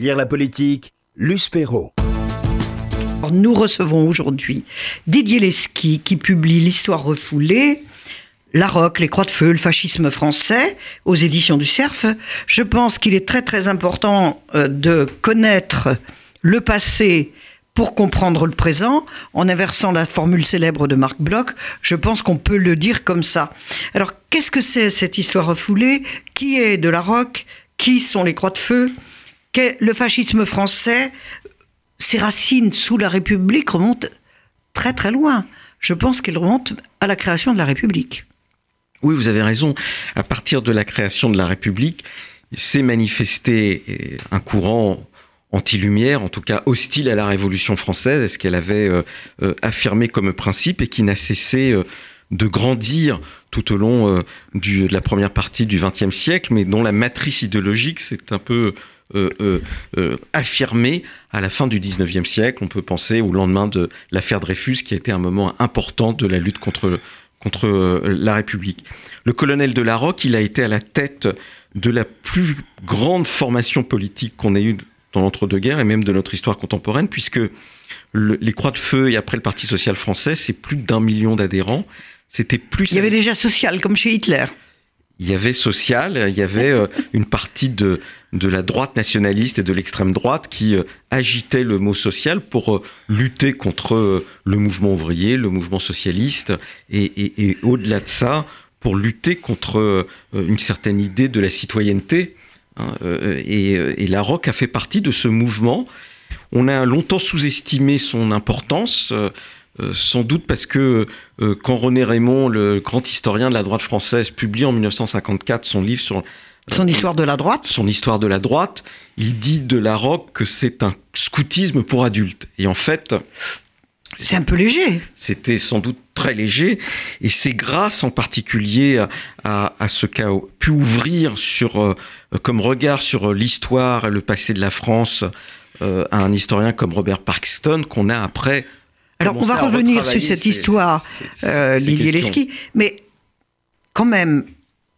Lire la politique, Luce Perrault. Nous recevons aujourd'hui Didier Lesky qui publie L'histoire refoulée, La Roque, les croix de feu, le fascisme français aux éditions du Cerf. Je pense qu'il est très très important euh, de connaître le passé pour comprendre le présent, en inversant la formule célèbre de Marc Bloch, je pense qu'on peut le dire comme ça. Alors, qu'est-ce que c'est cette histoire refoulée? Qui est de la roque? Qui sont les croix de feu? Le fascisme français, ses racines sous la République remontent très très loin. Je pense qu'elles remontent à la création de la République. Oui, vous avez raison. À partir de la création de la République, s'est manifesté un courant anti-lumière, en tout cas hostile à la Révolution française, est ce qu'elle avait euh, euh, affirmé comme principe et qui n'a cessé euh, de grandir tout au long de la première partie du XXe siècle, mais dont la matrice idéologique s'est un peu affirmée à la fin du XIXe siècle. On peut penser au lendemain de l'affaire Dreyfus, qui a été un moment important de la lutte contre, contre la République. Le colonel de Larocque, il a été à la tête de la plus grande formation politique qu'on ait eue dans l'entre-deux-guerres et même de notre histoire contemporaine, puisque les Croix de Feu et après le Parti social français, c'est plus d'un million d'adhérents. C'était plus. Il y avait déjà social, comme chez Hitler. Il y avait social, il y avait euh, une partie de, de la droite nationaliste et de l'extrême droite qui euh, agitait le mot social pour euh, lutter contre le mouvement ouvrier, le mouvement socialiste, et, et, au-delà de ça, pour lutter contre une certaine idée de la citoyenneté Hein, et, et, la rock a fait partie de ce mouvement. On a longtemps sous-estimé son importance. Euh, sans doute parce que quand René Raymond, le grand historien de la droite française, publie en 1954 son livre sur son histoire de la droite, son histoire de la droite, il dit de la rock que c'est un scoutisme pour adultes. Et en fait, c'est un peu léger. C'était sans doute très léger, et c'est grâce en particulier à, ce qu'a pu ouvrir sur, euh, comme regard sur l'histoire et le passé de la France euh, à un historien comme Robert Parkston qu'on a après. Alors on va revenir sur cette histoire, euh, Lesky, mais quand même,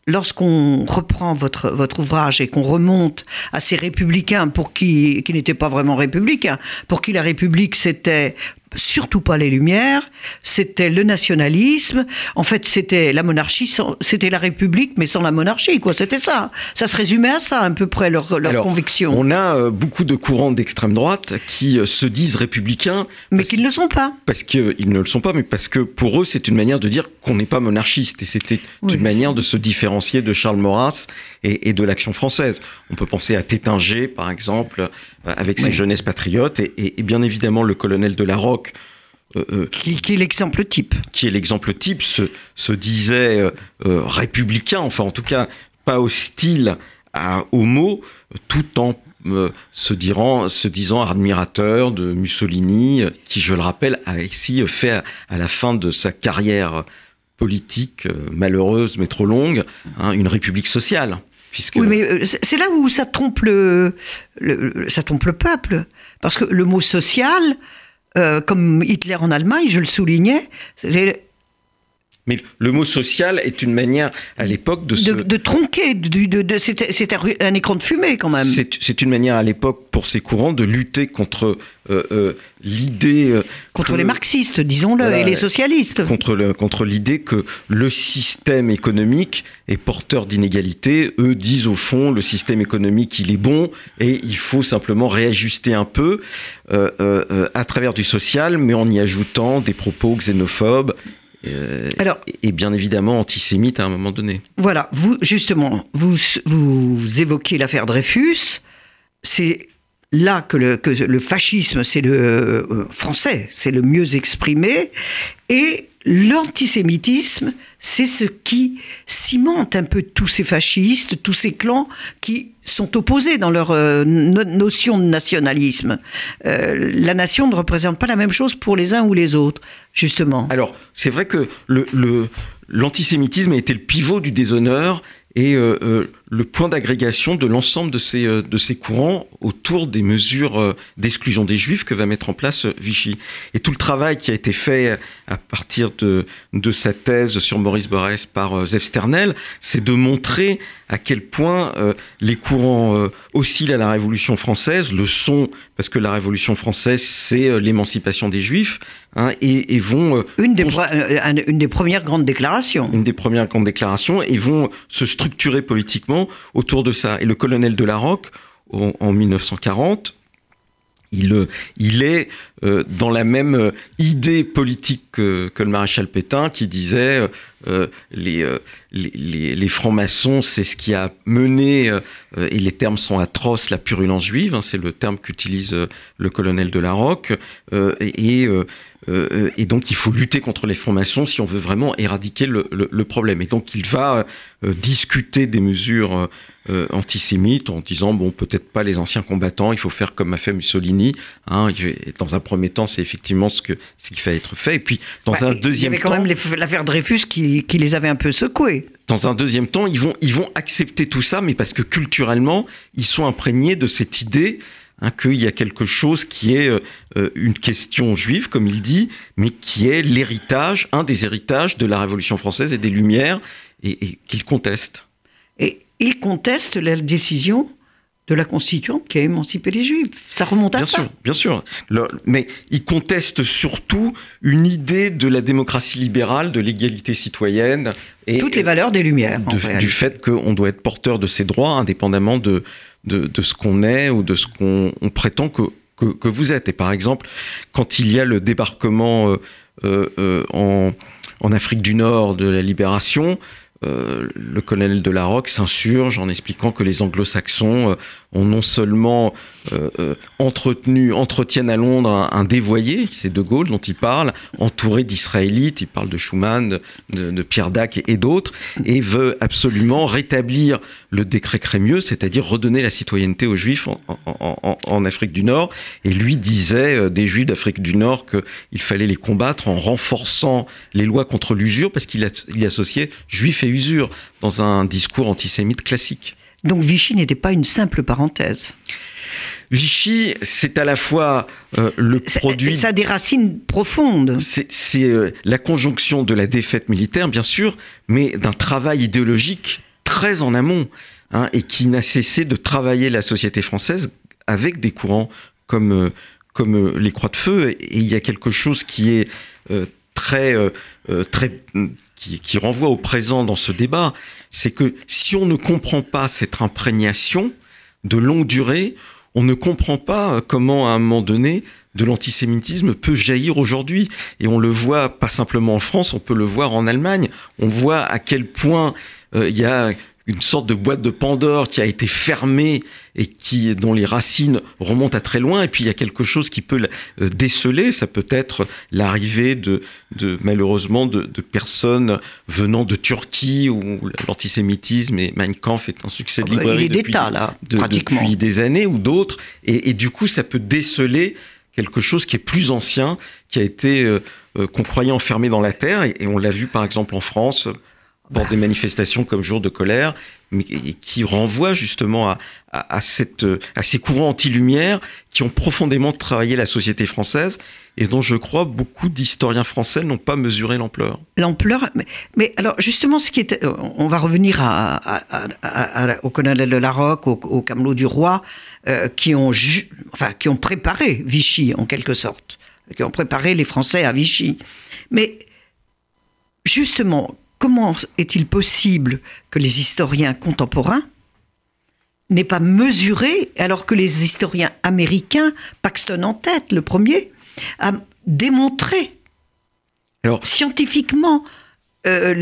lorsqu'on reprend votre, votre ouvrage et qu'on remonte à ces républicains pour qui, qui n'étaient pas vraiment républicains, pour qui la République c'était surtout pas les Lumières, c'était le nationalisme. En fait, c'était la monarchie, c'était la République, mais sans la monarchie, quoi. C'était ça. Ça se résumait à ça, à peu près, leur, leur conviction. On a euh, beaucoup de courants d'extrême droite qui euh, se disent républicains. Mais qui ne le sont pas. Parce qu'ils ne le sont pas, mais parce que pour eux, c'est une manière de dire qu'on n'est pas monarchiste. Et c'était une manière de se différencier de Charles Maurras et, de l'action française. On peut penser à Tétinger, par exemple, euh, avec ses jeunesses patriotes, et, et bien évidemment le colonel de la Roque euh, euh, qui, est l'exemple type. Qui est l'exemple type, se, se disait euh, républicain, enfin en tout cas pas hostile à, aux mots, tout en se, dirant, se disant admirateur de Mussolini, qui, je le rappelle, a ici fait à, la fin de sa carrière politique malheureuse mais trop longue, hein, une république sociale. Oui, mais c'est là où ça trompe le, ça trompe le peuple. Parce que le mot social, euh, comme Hitler en Allemagne, je le soulignais, mais le mot social est une manière, à l'époque, de, se... de, tronquer. De, c'était un écran de fumée, quand même. C'est une manière, à l'époque, pour ces courants, de lutter contre euh, euh, l'idée... contre les marxistes, disons-le, et les socialistes. Contre l'idée contre que le système économique est porteur d'inégalités. Eux disent, au fond, le système économique, il est bon, et il faut simplement réajuster un peu à travers du social, mais en y ajoutant des propos xénophobes euh, Alors, et bien évidemment antisémite à un moment donné. Voilà, vous justement, vous, vous évoquez l'affaire Dreyfus. C'est là que le, que le fascisme, c'est le euh, français, c'est le mieux exprimé, et l'antisémitisme, c'est ce qui cimente un peu tous ces fascistes, tous ces clans qui sont opposés dans leur euh, notion de nationalisme. Euh, la nation ne représente pas la même chose pour les uns ou les autres, justement. Alors, c'est vrai que l'antisémitisme le, a été le pivot du déshonneur et euh, le point d'agrégation de l'ensemble de ces, euh, de ces courants autour des mesures euh, d'exclusion des juifs que va mettre en place euh, Vichy. Et tout le travail qui a été fait à partir de, de sa thèse sur Maurice Borès par Zef Sternel, c'est de montrer à quel point les courants oscillent à la Révolution française, le sont, parce que la Révolution française, c'est l'émancipation des juifs, hein, et, et, vont... Une des, une des premières grandes déclarations. Une des premières grandes déclarations, et vont se structurer politiquement autour de ça. Et le colonel de la Roque, en, 1940, il, euh, il, est euh, dans la même euh, idée politique que, le maréchal Pétain qui disait les, les, francs-maçons, c'est ce qui a mené, et les termes sont atroces, la purulence juive, hein, c'est le terme qu'utilise le colonel de la Roque, et, et, donc il faut lutter contre les francs-maçons si on veut vraiment éradiquer le, le problème. Et donc il va discuter des mesures euh, antisémite en disant bon peut-être pas les anciens combattants, il faut faire comme a fait Mussolini. Hein, dans un premier temps, c'est effectivement ce que ce qui fait être fait. Et puis dans bah, un deuxième temps, il y avait quand même l'affaire Dreyfus qui, qui, les avait un peu secoués. Dans un deuxième temps, ils vont ils vont accepter tout ça, mais parce que culturellement, ils sont imprégnés de cette idée. Hein, qu'il y a quelque chose qui est euh, une question juive, comme il dit, mais qui est l'héritage, un des héritages de la Révolution française et des Lumières, et, et qu'il conteste. Et il conteste la décision de la constituante qui a émancipé les juifs. Ça remonte à bien ça. Sûr, bien sûr, mais il conteste surtout une idée de la démocratie libérale, de l'égalité citoyenne. Et Toutes les valeurs des Lumières. du fait qu'on doit être porteur de ses droits, indépendamment de, de, ce qu'on est ou de ce qu'on prétend que, que, vous êtes. Et par exemple, quand il y a le débarquement euh, euh, euh, en, en Afrique du Nord de la libération, le colonel de la Roque s'insurge en expliquant que les anglo-saxons euh, ont non seulement euh, entretenu, entretiennent à Londres un, dévoyé, c'est De Gaulle dont il parle, entouré d'Israélites, il parle de Schumann, de, Pierre Dac et, d'autres, et veut absolument rétablir le décret Crémieux, c'est-à-dire redonner la citoyenneté aux Juifs en, Afrique du Nord. Et lui disait des Juifs d'Afrique du Nord qu'il fallait les combattre en renforçant les lois contre l'usure, parce qu'il associait Juifs et usure dans un discours antisémite classique. Donc Vichy n'était pas une simple parenthèse. Vichy, c'est à la fois euh, le produit. Ça a des racines profondes. C'est euh, la conjonction de la défaite militaire, bien sûr, mais d'un travail idéologique très en amont, hein, et qui n'a cessé de travailler la société française avec des courants comme, euh, comme les Croix de Feu. Et il y a quelque chose qui est très, très qui, renvoie au présent dans ce débat, c'est que si on ne comprend pas cette imprégnation de longue durée, on ne comprend pas comment à un moment donné de l'antisémitisme peut jaillir aujourd'hui. Et on le voit pas simplement en France, on peut le voir en Allemagne. On voit à quel point euh, il y a une sorte de boîte de Pandore qui a été fermée et qui dont les racines remontent à très loin. Et puis il y a quelque chose qui peut euh, déceler. Ça peut être l'arrivée de, de malheureusement de, personnes venant de Turquie où l'antisémitisme et Mein Kampf est un succès de ah bah, librairie depuis, là, depuis des années ou d'autres. Et, du coup ça peut déceler quelque chose qui est plus ancien qui a été euh, euh, qu'on croyait enfermé dans la terre. Et on l'a vu par exemple en France pour des manifestations comme jour de colère, mais qui renvoient justement à, à, cette, à ces courants anti-lumière qui ont profondément travaillé la société française et dont je crois beaucoup d'historiens français n'ont pas mesuré l'ampleur. L'ampleur, mais, alors justement, ce qui est, on va revenir à, au colonel de Larocque, au, au Camelot du Roi, euh, qui, ont enfin, qui ont préparé Vichy en quelque sorte, qui ont préparé les Français à Vichy. Mais justement, comment est-il possible que les historiens contemporains n'aient pas mesuré, alors que les historiens américains, Paxton en tête, le premier, a démontré scientifiquement euh,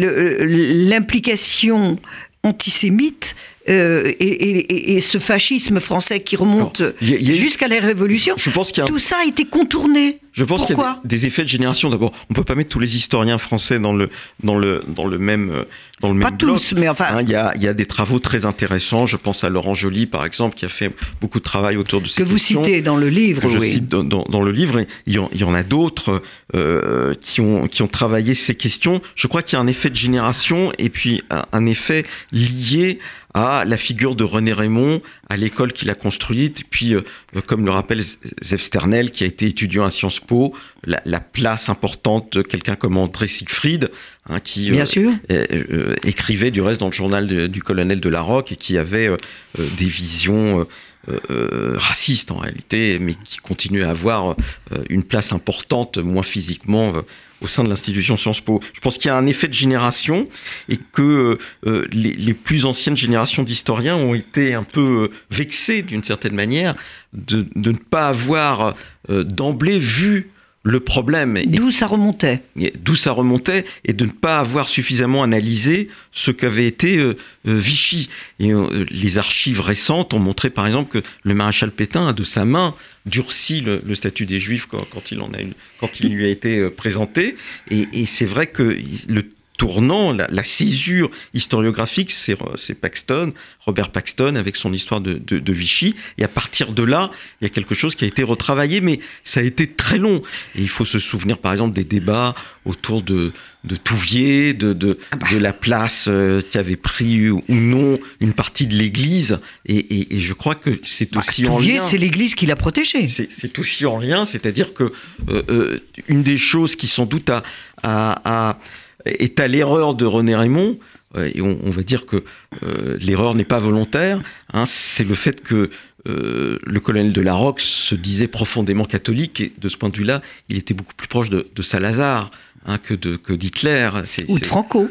l'implication antisémite euh, et, ce fascisme français qui remonte jusqu'à la Révolution, je pense tout ça a été contourné. Je pense qu'il y a des, effets de génération. D'abord, on peut pas mettre tous les historiens français dans le, dans le, dans le même, dans le même Pas tous, mais enfin. Hein, il y, a, y, a, des travaux très intéressants. Je pense à Laurent Joly, par exemple, qui a fait beaucoup de travail autour de ces que questions. Que vous citez dans le livre, que je oui. cite dans, dans, dans, le livre. Il y, en, il y en a d'autres euh, qui, ont, qui ont travaillé ces questions. Je crois qu'il y a un effet de génération et puis un, un effet lié à la figure de René Raymond, à l'école qu'il a construite, et puis, euh, comme le rappelle Zef Sternel, qui a été étudiant à Sciences Po, la, la place importante de quelqu'un comme André Siegfried, hein, qui Bien sûr. Euh, écrivait du reste dans le journal de, du colonel de la Roque, et qui avait euh, des visions euh, racistes en réalité, mais qui continuait à avoir une place importante, moins physiquement, au sein de l'institution Sciences Po. Je pense qu'il y a un effet de génération et que euh, les, plus anciennes générations d'historiens ont été un peu vexées d'une certaine manière de, de, ne pas avoir euh, d'emblée vu le problème. D'où ça remontait. D'où ça remontait et de ne pas avoir suffisamment analysé ce qu'avait été euh, Vichy. Et euh, les archives récentes ont montré par exemple que le maréchal Pétain a de sa main durci le, le statut des Juifs quand, quand, il en a une, quand il lui a été euh, présenté. Et, et c'est vrai que le tournant, la, la césure historiographique, c'est Paxton, Robert Paxton, avec son histoire de, de, de, Vichy. Et à partir de là, il y a quelque chose qui a été retravaillé, mais ça a été très long. Et il faut se souvenir, par exemple, des débats autour de, de Touvier, de, de, ah bah. de la place euh, qu'avait pris ou non une partie de l'Église. Et, et, et, je crois que c'est bah, aussi Touvier, en lien. c'est l'Église qui l'a protégé. C'est aussi en lien, c'est-à-dire que euh, euh, une des choses qui sans doute a, a, a est à l'erreur de René Raymond, euh, et on, on, va dire que euh, l'erreur n'est pas volontaire, hein, c'est le fait que euh, le colonel de la Roque se disait profondément catholique, et de ce point de vue-là, il était beaucoup plus proche de, de Salazar. Hein, que de que d'Hitler ou de Franco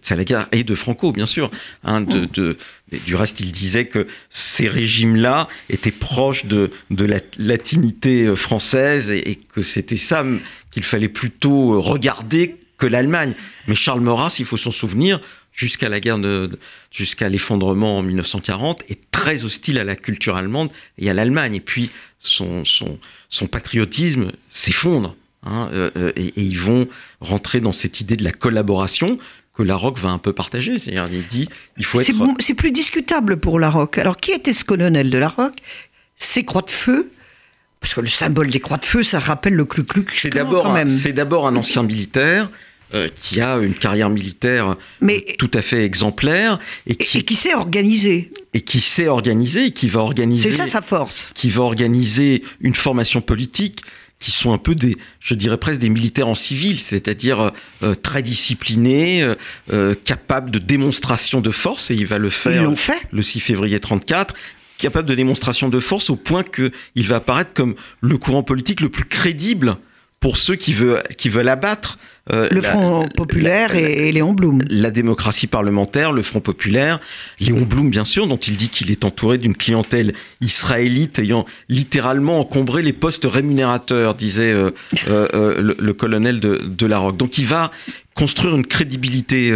Salazar et de Franco bien sûr hein, de, de, du reste il disait que ces régimes là étaient proches de de la latinité française et, et que c'était ça qu'il fallait plutôt regarder que l'Allemagne. Mais Charles Maurras, il faut s'en souvenir, jusqu'à la guerre de, jusqu'à l'effondrement en 1940, est très hostile à la culture allemande et à l'Allemagne. Et puis son, son, son patriotisme s'effondre. Hein, euh, et, et, ils vont rentrer dans cette idée de la collaboration que la Roque va un peu partager. C'est-à-dire, il dit, il faut être. C'est plus discutable pour la Roque. Alors, qui était ce colonel de la Roque Ces croix de feu parce que le symbole des croix de feu, ça rappelle le Klux C'est d'abord, un, c'est d'abord un ancien militaire euh, qui a une carrière militaire Mais, tout à fait exemplaire et qui, et qui sait organiser. Et qui sait organiser, et qui va organiser. C'est ça sa force. Qui va organiser une formation politique qui sont un peu des, je dirais presque des militaires en civil, c'est-à-dire euh, très disciplinés, euh, capables de démonstration de force, et il va le faire fait. le 6 février 34 capable de démonstration de force au point qu'il va apparaître comme le courant politique le plus crédible pour ceux qui veulent, qui veulent abattre euh, le Front la, populaire la, et, et Léon Blum. La démocratie parlementaire, le Front populaire, Léon Blum bien sûr, dont il dit qu'il est entouré d'une clientèle israélite ayant littéralement encombré les postes rémunérateurs, disait euh, euh, le, le, colonel de, de la Roque. Donc il va construire une crédibilité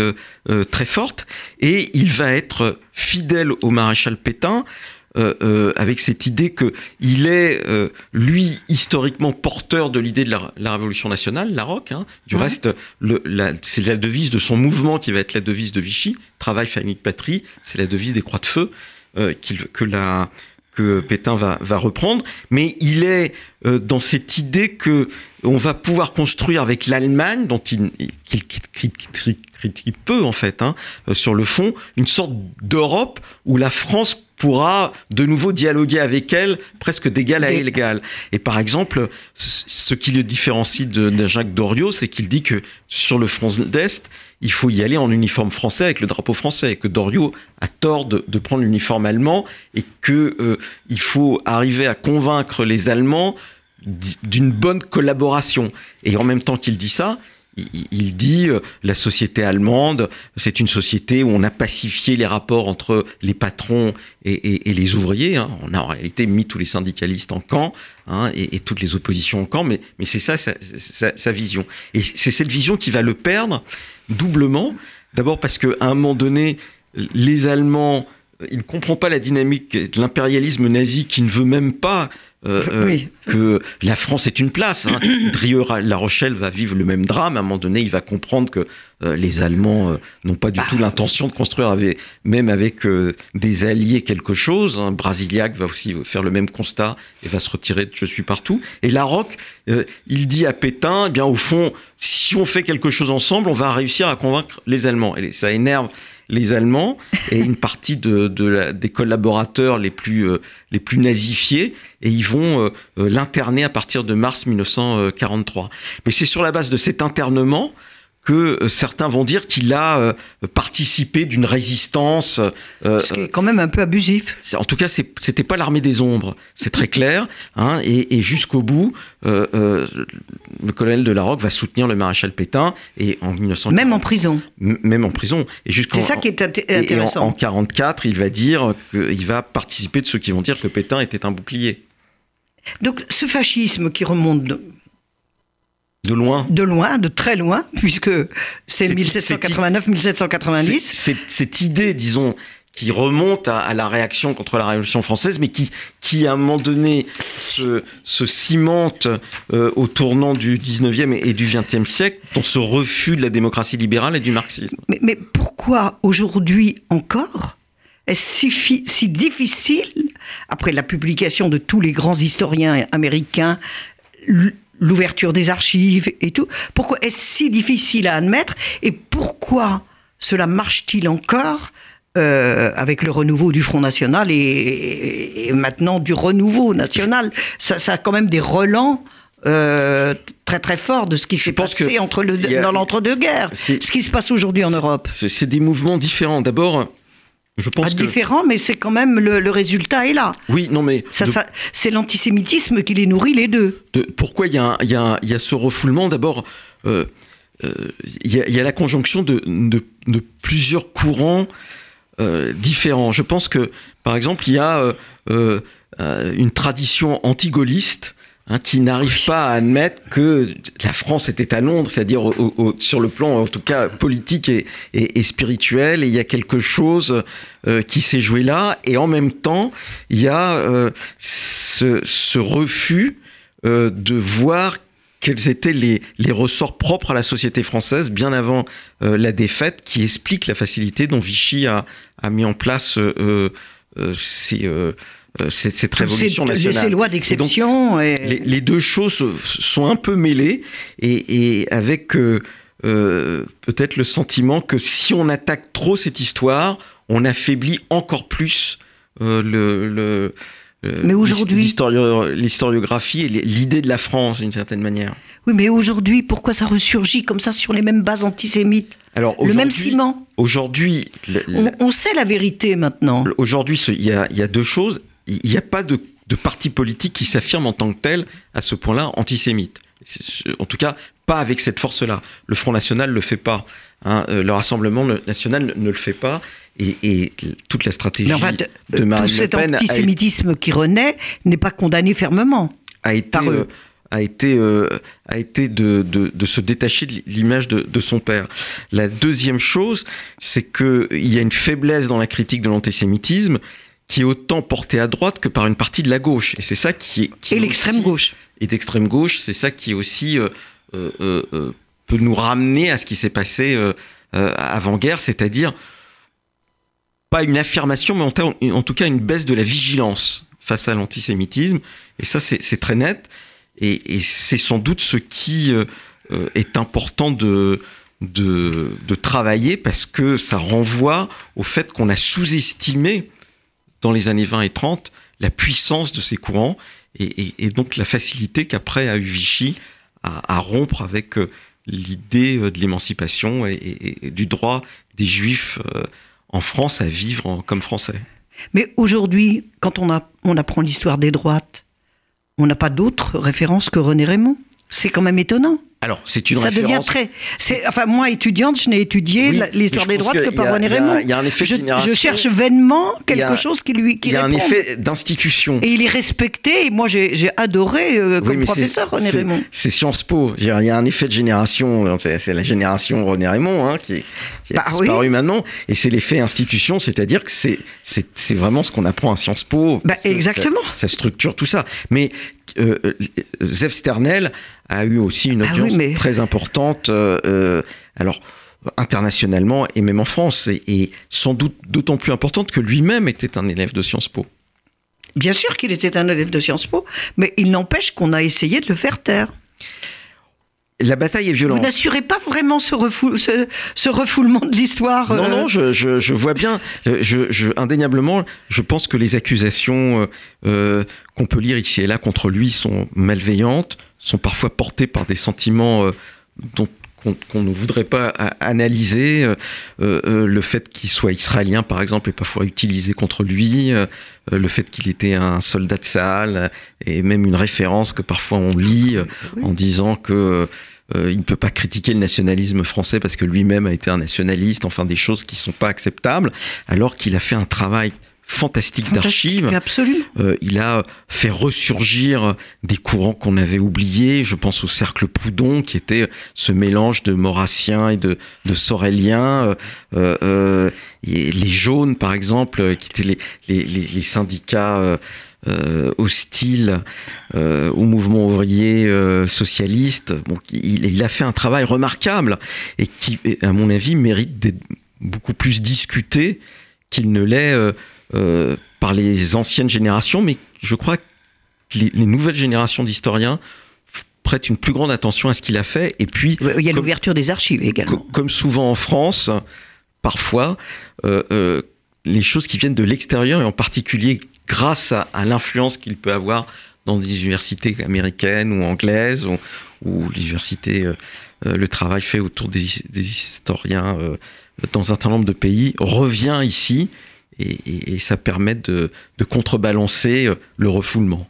très forte et il va être fidèle au maréchal Pétain. Euh, euh, avec cette idée que il est euh, lui historiquement porteur de l'idée de la, la, révolution nationale, la ROC. Hein. Du ouais. reste, c'est la devise de son mouvement qui va être la devise de Vichy. Travail, famille, patrie. C'est la devise des Croix de Feu qu que la que Pétain va, va reprendre. Mais il est dans cette idée que on va pouvoir construire avec l'Allemagne, dont il, qu'il critique peu en fait, hein, sur le fond, une sorte d'Europe où la France pourra de nouveau dialoguer avec elle presque d'égal à égal. Et par exemple, ce qui le différencie de, de Jacques Doriot, c'est qu'il dit que sur le front d'Est, il faut y aller en uniforme français avec le drapeau français, et que Doriot a tort de, de prendre l'uniforme allemand, et que euh, il faut arriver à convaincre les Allemands d'une bonne collaboration. Et en même temps qu'il dit ça, il dit euh, la société allemande, c'est une société où on a pacifié les rapports entre les patrons et, les ouvriers. Hein. On a en réalité mis tous les syndicalistes en camp hein, et, toutes les oppositions en camp, mais, c'est ça sa, sa, vision. Et c'est cette vision qui va le perdre doublement. D'abord parce qu'à un moment donné, les Allemands il ne comprend pas la dynamique de l'impérialisme nazi qui ne veut même pas euh, euh, Oui. que la France est une place. Hein. Drieux-La Rochelle va vivre le même drame. À un moment donné, il va comprendre que euh, les Allemands euh, n'ont pas du Bah. tout l'intention de construire, avec, même avec des alliés, quelque chose. Hein. Brasiliac va aussi faire le même constat et va se retirer de Je suis partout. Et Larocque, il dit à Pétain, eh bien au fond, si on fait quelque chose ensemble, on va réussir à convaincre les Allemands. Et ça énerve les Allemands et une partie de, de la- des collaborateurs les plus, euh, les plus nazifiés, et ils vont euh, euh, l'interner à partir de mars 1943. Mais c'est sur la base de cet internement que euh, certains vont dire qu'il a euh, participé d'une résistance. euh, Ce qui est quand même un peu abusif. en tout cas, c'était pas l'armée des ombres, c'est très clair. Hein, et et jusqu'au bout, euh, euh, le colonel de Larocque va soutenir le maréchal Pétain et en 1940, Même en prison. Même en prison. Et jusqu'en C'est ça qui est inté- et- en- intéressant. en, 44, il va dire qu'il va participer de ceux qui vont dire que Pétain était un bouclier. Donc ce fascisme qui remonte de, loin. de loin, de très loin, puisque c'est C'est- 1789-1790. C'est- c'est- Cette idée, disons, qui remonte à, à la réaction contre la Révolution française, mais qui, qui à un moment donné, se, se cimente euh, au tournant du 19e et, et du 20e siècle dans ce refus de la démocratie libérale et du marxisme. Mais, mais pourquoi aujourd'hui encore est-ce si, fi- si difficile, après la publication de tous les grands historiens américains, l'ouverture des archives et tout, pourquoi est-ce si difficile à admettre et pourquoi cela marche-t-il encore euh, avec le renouveau du Front National et, et maintenant du renouveau national? Ça, ça a quand même des relents euh, très très forts de ce qui s'est passé entre le, a- dans l'entre-deux-guerres. Ce qui se passe aujourd'hui en Europe. C'est des mouvements différents. D'abord, je pense que... différent, mais c'est quand même le, le résultat est là. Oui, non mais... Ça, de- ça- c'est l'antisémitisme qui les nourrit les deux. de- pourquoi il y, a y y ce refoulement? D'abord, euh, euh, il y, a- il y a la conjonction de, plusieurs courants euh, différents. Je pense que, par exemple, il y a une tradition anti-gaulliste hein, qui n'arrive pas à admettre que la France était à Londres, c'est-à-dire sur le plan, en tout cas, politique et, et- et spirituel. Et il y a quelque chose euh, qui s'est joué là. Et en même temps, il y a euh, ce, ce refus euh, de voir quels étaient les, les ressorts propres à la société française bien avant euh, la défaite, qui explique la facilité dont Vichy a, a mis en place euh, euh, ces, cette, cette révolution Ces- nationale. Ces lois d'exception. et- les, les deux choses sont un peu mêlées et, et avec euh, euh, peut-être le sentiment que si on attaque trop cette histoire, on affaiblit encore plus euh, le, le- Mais aujourd'hui- l'historiographie et l'idée de la France d'une certaine manière. Oui, mais aujourd'hui, pourquoi ça ressurgit comme ça sur les mêmes bases antisémites? Alors Le même ciment? Aujourd'hui, On, on sait la vérité maintenant. Aujourd'hui, y il y a deux choses. Il n'y a pas de, de parti politique qui s'affirme en tant que tel, à ce point-là, antisémite. En tout cas, pas avec cette force-là. Le Front National ne le fait pas. hein. Euh, le Rassemblement national ne, le fait pas. Et, et toute la stratégie en fait, de tout Marine Le cet Pen antisémitisme qui renaît n'est pas condamné fermement. a été, par eux. euh, a été, euh, a été de, de- de se détacher de l'image de, de son père. La deuxième chose, c'est qu'il y a une faiblesse dans la critique de l'antisémitisme qui est autant portée à droite que par une partie de la gauche. Et c'est ça qui est... Qui Et l'extrême gauche. Et d'extrême gauche, c'est ça qui aussi... euh, euh, euh, peut nous ramener à ce qui s'est passé avant-guerre, c'est-à-dire pas une affirmation, mais en, tout cas une baisse de la vigilance face à l'antisémitisme. Et ça, c'est très net. Et, et c'est sans doute ce qui est important de, de, de travailler parce que ça renvoie au fait qu'on a sous-estimé dans les années 20 et 30 la puissance de ces courants et, donc la facilité qu'après a eu Vichy à, rompre avec euh, l'idée euh, de l'émancipation et, du droit des juifs euh, en France à vivre comme français. Mais aujourd'hui, quand on, on apprend l'histoire des droites, on n'a pas d'autres références que René Raymond. C'est quand même étonnant. Alors, c'est une ça référence. devient très. Enfin, moi, étudiante, je n'ai étudié Oui, l'histoire des droites que a- par René a- Raymond. il y a un effet je, génération. je cherche vainement quelque a- chose qui lui qui Il y a un effet d'institution. Et il est respecté. Et moi, j'ai adoré euh, Oui, comme professeur René Raymond. C'est Sciences Po. Il y a un effet de génération. C'est c'est la génération René Raymond hein, qui, qui a Bah disparu maintenant. Et c'est l'effet institution, c'est-à-dire que c'est vraiment ce qu'on apprend à Sciences Po. Bah, exactement. Ça, ça structure tout ça. Mais euh, euh, Zev Sternel a eu aussi une Ah oui, audience mais- très importante. euh, euh, alors internationalement et même en France, et, et sans doute d'autant plus importante que lui-même était un élève de Sciences Po. Bien sûr qu'il était un élève de Sciences Po, mais il n'empêche qu'on a essayé de le faire taire. La bataille est Vous violente. n'assurez pas vraiment ce, refou- ce- ce refoulement de l'histoire Non, euh, non, je, je, je vois bien. euh, Je, je, indéniablement, je pense que les accusations euh, euh, qu'on peut lire ici et là contre lui sont malveillantes, sont parfois portées par des sentiments euh, dont qu'on ne voudrait pas analyser. Euh, euh, le fait qu'il soit israélien, par exemple, est parfois utilisé contre lui. euh, le fait qu'il était un soldat de Saal, et même une référence que parfois on lit Oui. en disant que il ne peut pas critiquer le nationalisme français parce que lui-même a été un nationaliste, enfin des choses qui sont pas acceptables, alors qu'il a fait un travail fantastique, d'archives. absolument. Euh, il a fait ressurgir des courants qu'on avait oubliés. Je pense au cercle Proudhon, qui était ce mélange de maurassiens et de, de soreliens. Euh, euh, et les jaunes, par exemple, qui étaient les, les, les, les syndicats euh, euh, hostiles euh, au mouvement ouvrier euh, socialiste. Bon, il, il a fait un travail remarquable et qui, à mon avis, mérite d'être beaucoup plus discuté qu'il ne l'est euh, euh, par les anciennes générations, mais je crois que les, les nouvelles générations d'historiens prêtent une plus grande attention à ce qu'il a fait. Et puis, Il y a l'ouverture des archives également. co- comme souvent en France, parfois, euh, euh, les choses qui viennent de l'extérieur, et en particulier grâce à, à l'influence qu'il peut avoir dans des universités américaines ou anglaises, ou, ou euh, euh, le travail fait autour des, des historiens dans un certain nombre de pays, revient ici, et, ça permet de, contrebalancer euh, le refoulement.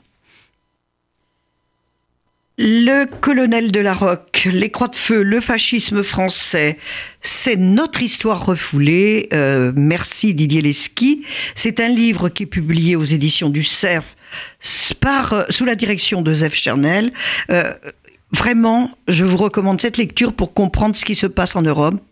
Le colonel de la Roque, les croix de feu, le fascisme français, c'est notre histoire refoulée. Euh, merci Didier Lesky. C'est un livre qui est publié aux éditions du Cerf par, euh, sous la direction de Zef Chernel. Vraiment, je vous recommande cette lecture pour comprendre ce qui se passe en Europe,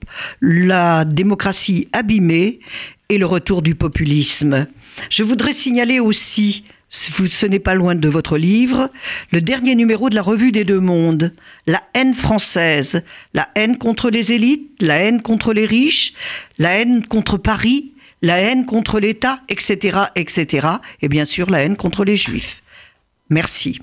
la démocratie abîmée et le retour du populisme. Je voudrais signaler aussi, ce n'est pas loin de votre livre, le dernier numéro de la Revue des Deux Mondes, La haine française, la haine contre les élites, la haine contre les riches, la haine contre Paris, la haine contre l'État, etc., etc., et bien sûr la haine contre les juifs. Merci.